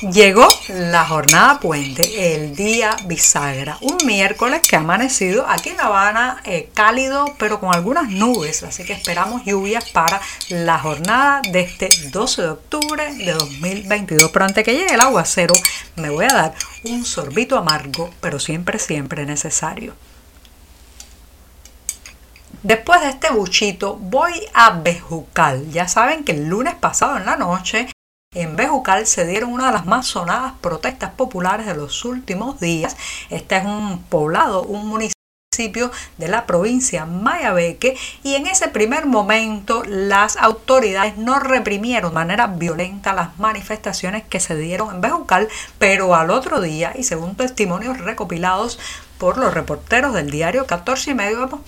Llegó la jornada puente, el día bisagra, un miércoles que ha amanecido aquí en La Habana eh, cálido pero con algunas nubes, así que esperamos lluvias para la jornada de este 12 de octubre de 2022. Pero antes que llegue el aguacero me voy a dar un sorbito amargo, pero siempre, siempre necesario. Después de este buchito voy a Bejucal. Ya saben que el lunes pasado en la noche en Bejucal se dieron una de las más sonadas protestas populares de los últimos días. Este es un poblado, un municipio de la provincia Mayabeque y en ese primer momento las autoridades no reprimieron de manera violenta las manifestaciones que se dieron en Bejucal, pero al otro día y según testimonios recopilados por los reporteros del diario 14 y medio hemos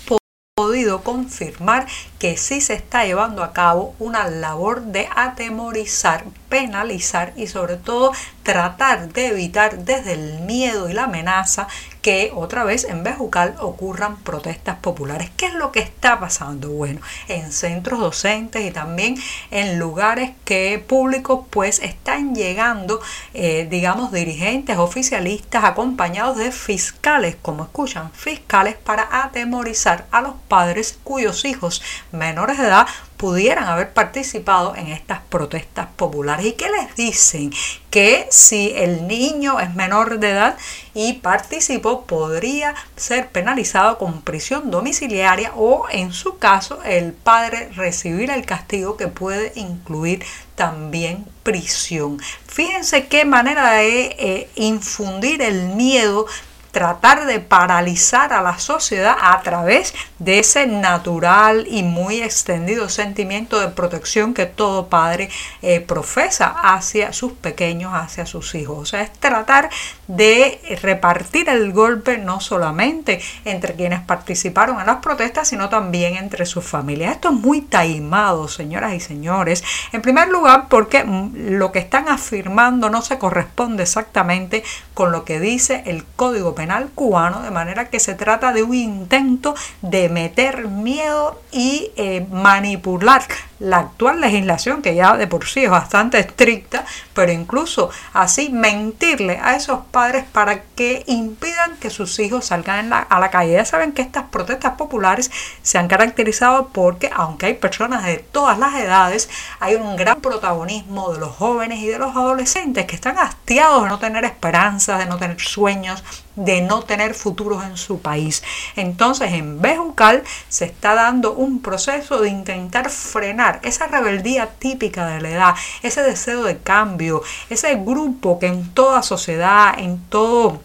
podido confirmar que sí se está llevando a cabo una labor de atemorizar, penalizar y sobre todo tratar de evitar desde el miedo y la amenaza que otra vez en Bejucal ocurran protestas populares. ¿Qué es lo que está pasando? Bueno, en centros docentes y también en lugares que públicos pues están llegando, eh, digamos, dirigentes oficialistas acompañados de fiscales, como escuchan, fiscales para atemorizar a los padres cuyos hijos menores de edad pudieran haber participado en estas protestas populares. ¿Y qué les dicen? Que si el niño es menor de edad y participó, podría ser penalizado con prisión domiciliaria o, en su caso, el padre recibir el castigo que puede incluir también prisión. Fíjense qué manera de eh, infundir el miedo tratar de paralizar a la sociedad a través de ese natural y muy extendido sentimiento de protección que todo padre eh, profesa hacia sus pequeños, hacia sus hijos. O sea, es tratar de repartir el golpe no solamente entre quienes participaron en las protestas, sino también entre sus familias. Esto es muy taimado, señoras y señores. En primer lugar, porque lo que están afirmando no se corresponde exactamente con lo que dice el Código Cubano, de manera que se trata de un intento de meter miedo y eh, manipular la actual legislación, que ya de por sí es bastante estricta, pero incluso así mentirle a esos padres para que impidan que sus hijos salgan a la calle. Ya saben que estas protestas populares se han caracterizado porque, aunque hay personas de todas las edades, hay un gran protagonismo de los jóvenes y de los adolescentes que están hastiados de no tener esperanza de no tener sueños, de no tener futuros en su país. Entonces, en Bejucal se está dando un proceso de intentar frenar esa rebeldía típica de la edad, ese deseo de cambio, ese grupo que en toda sociedad, en todo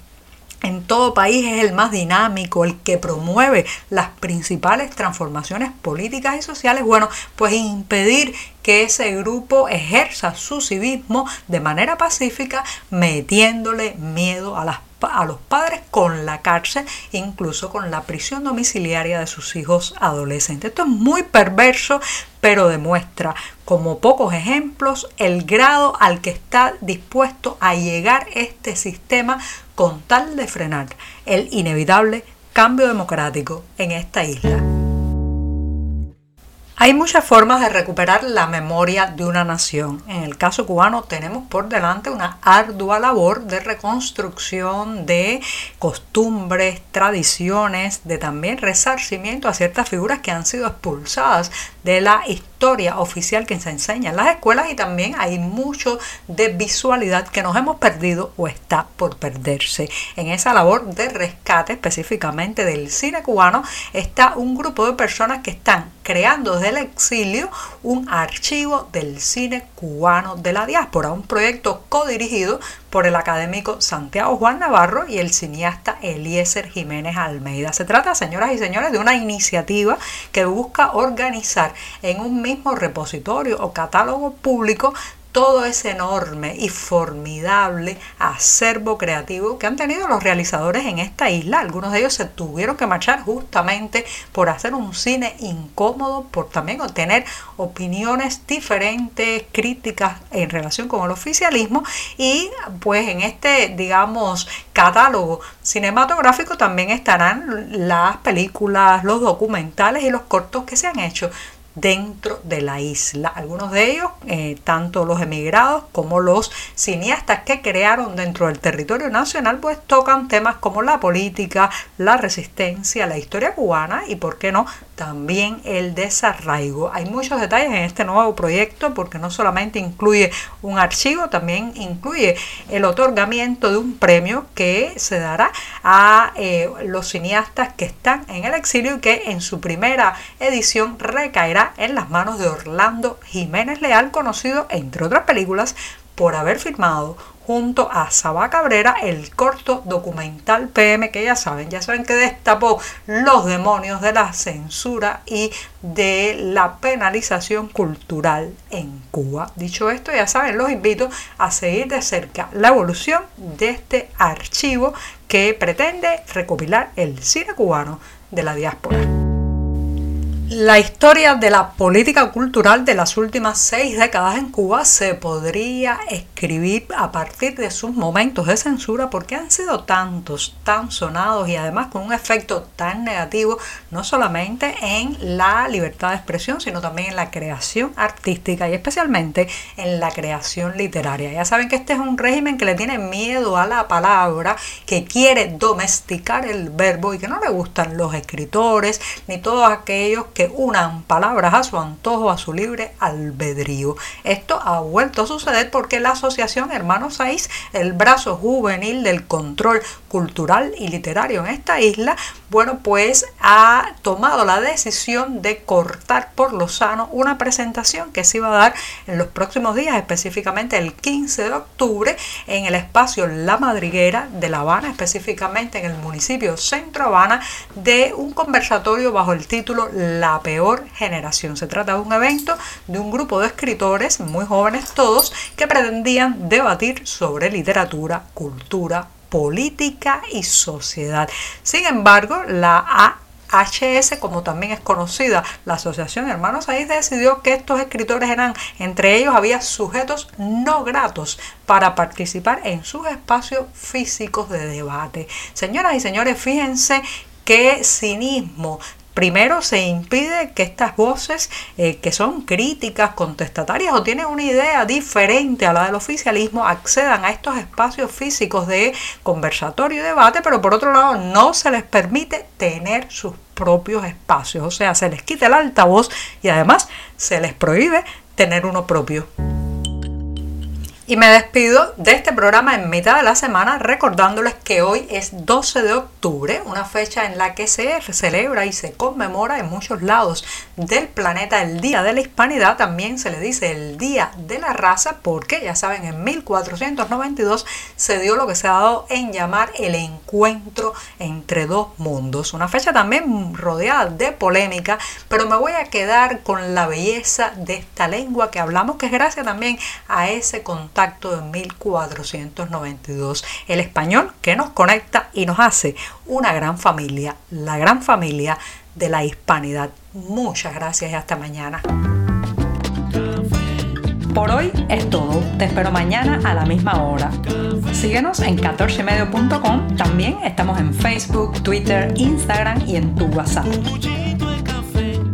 en todo país es el más dinámico, el que promueve las principales transformaciones políticas y sociales, bueno, pues impedir que ese grupo ejerza su civismo de manera pacífica, metiéndole miedo a las a los padres con la cárcel, incluso con la prisión domiciliaria de sus hijos adolescentes. Esto es muy perverso, pero demuestra como pocos ejemplos el grado al que está dispuesto a llegar este sistema con tal de frenar el inevitable cambio democrático en esta isla. Hay muchas formas de recuperar la memoria de una nación. En el caso cubano tenemos por delante una ardua labor de reconstrucción de costumbres, tradiciones, de también resarcimiento a ciertas figuras que han sido expulsadas de la historia oficial que se enseña en las escuelas y también hay mucho de visualidad que nos hemos perdido o está por perderse. En esa labor de rescate específicamente del cine cubano está un grupo de personas que están creando desde el exilio un archivo del cine cubano de la diáspora, un proyecto codirigido por el académico Santiago Juan Navarro y el cineasta Eliezer Jiménez Almeida. Se trata, señoras y señores, de una iniciativa que busca organizar en un mismo repositorio o catálogo público todo ese enorme y formidable acervo creativo que han tenido los realizadores en esta isla. Algunos de ellos se tuvieron que marchar justamente por hacer un cine incómodo, por también obtener opiniones diferentes, críticas en relación con el oficialismo y pues en este, digamos, catálogo cinematográfico también estarán las películas, los documentales y los cortos que se han hecho dentro de la isla. Algunos de ellos, eh, tanto los emigrados como los cineastas que crearon dentro del territorio nacional, pues tocan temas como la política, la resistencia, la historia cubana y, por qué no, también el desarraigo. Hay muchos detalles en este nuevo proyecto porque no solamente incluye un archivo, también incluye el otorgamiento de un premio que se dará a eh, los cineastas que están en el exilio y que en su primera edición recaerá en las manos de Orlando Jiménez Leal, conocido, entre otras películas, por haber firmado junto a Sabá Cabrera el corto documental PM que ya saben, ya saben que destapó los demonios de la censura y de la penalización cultural en Cuba. Dicho esto, ya saben, los invito a seguir de cerca la evolución de este archivo que pretende recopilar el cine cubano de la diáspora. La historia de la política cultural de las últimas seis décadas en Cuba se podría escribir a partir de sus momentos de censura porque han sido tantos, tan sonados y además con un efecto tan negativo no solamente en la libertad de expresión sino también en la creación artística y especialmente en la creación literaria. Ya saben que este es un régimen que le tiene miedo a la palabra, que quiere domesticar el verbo y que no le gustan los escritores ni todos aquellos que unan palabras a su antojo, a su libre albedrío. Esto ha vuelto a suceder porque la Asociación Hermanos 6, el brazo juvenil del control cultural y literario en esta isla, bueno, pues ha tomado la decisión de cortar por lo sano una presentación que se iba a dar en los próximos días, específicamente el 15 de octubre, en el espacio La Madriguera de La Habana, específicamente en el municipio Centro Habana, de un conversatorio bajo el título La peor generación. Se trata de un evento de un grupo de escritores, muy jóvenes todos, que pretendían debatir sobre literatura, cultura, política y sociedad. Sin embargo, la AHS, como también es conocida la Asociación Hermanos Ahí, decidió que estos escritores eran, entre ellos había sujetos no gratos para participar en sus espacios físicos de debate. Señoras y señores, fíjense qué cinismo Primero se impide que estas voces eh, que son críticas, contestatarias o tienen una idea diferente a la del oficialismo accedan a estos espacios físicos de conversatorio y debate, pero por otro lado no se les permite tener sus propios espacios, o sea, se les quita el altavoz y además se les prohíbe tener uno propio. Y me despido de este programa en mitad de la semana recordándoles que hoy es 12 de octubre, una fecha en la que se celebra y se conmemora en muchos lados del planeta el Día de la Hispanidad, también se le dice el Día de la Raza, porque ya saben, en 1492 se dio lo que se ha dado en llamar el encuentro entre dos mundos. Una fecha también rodeada de polémica, pero me voy a quedar con la belleza de esta lengua que hablamos, que es gracias también a ese contacto contacto de 1492. El español que nos conecta y nos hace una gran familia, la gran familia de la hispanidad. Muchas gracias y hasta mañana. Por hoy es todo. Te espero mañana a la misma hora. Síguenos en 14medio.com. También estamos en Facebook, Twitter, Instagram y en tu WhatsApp.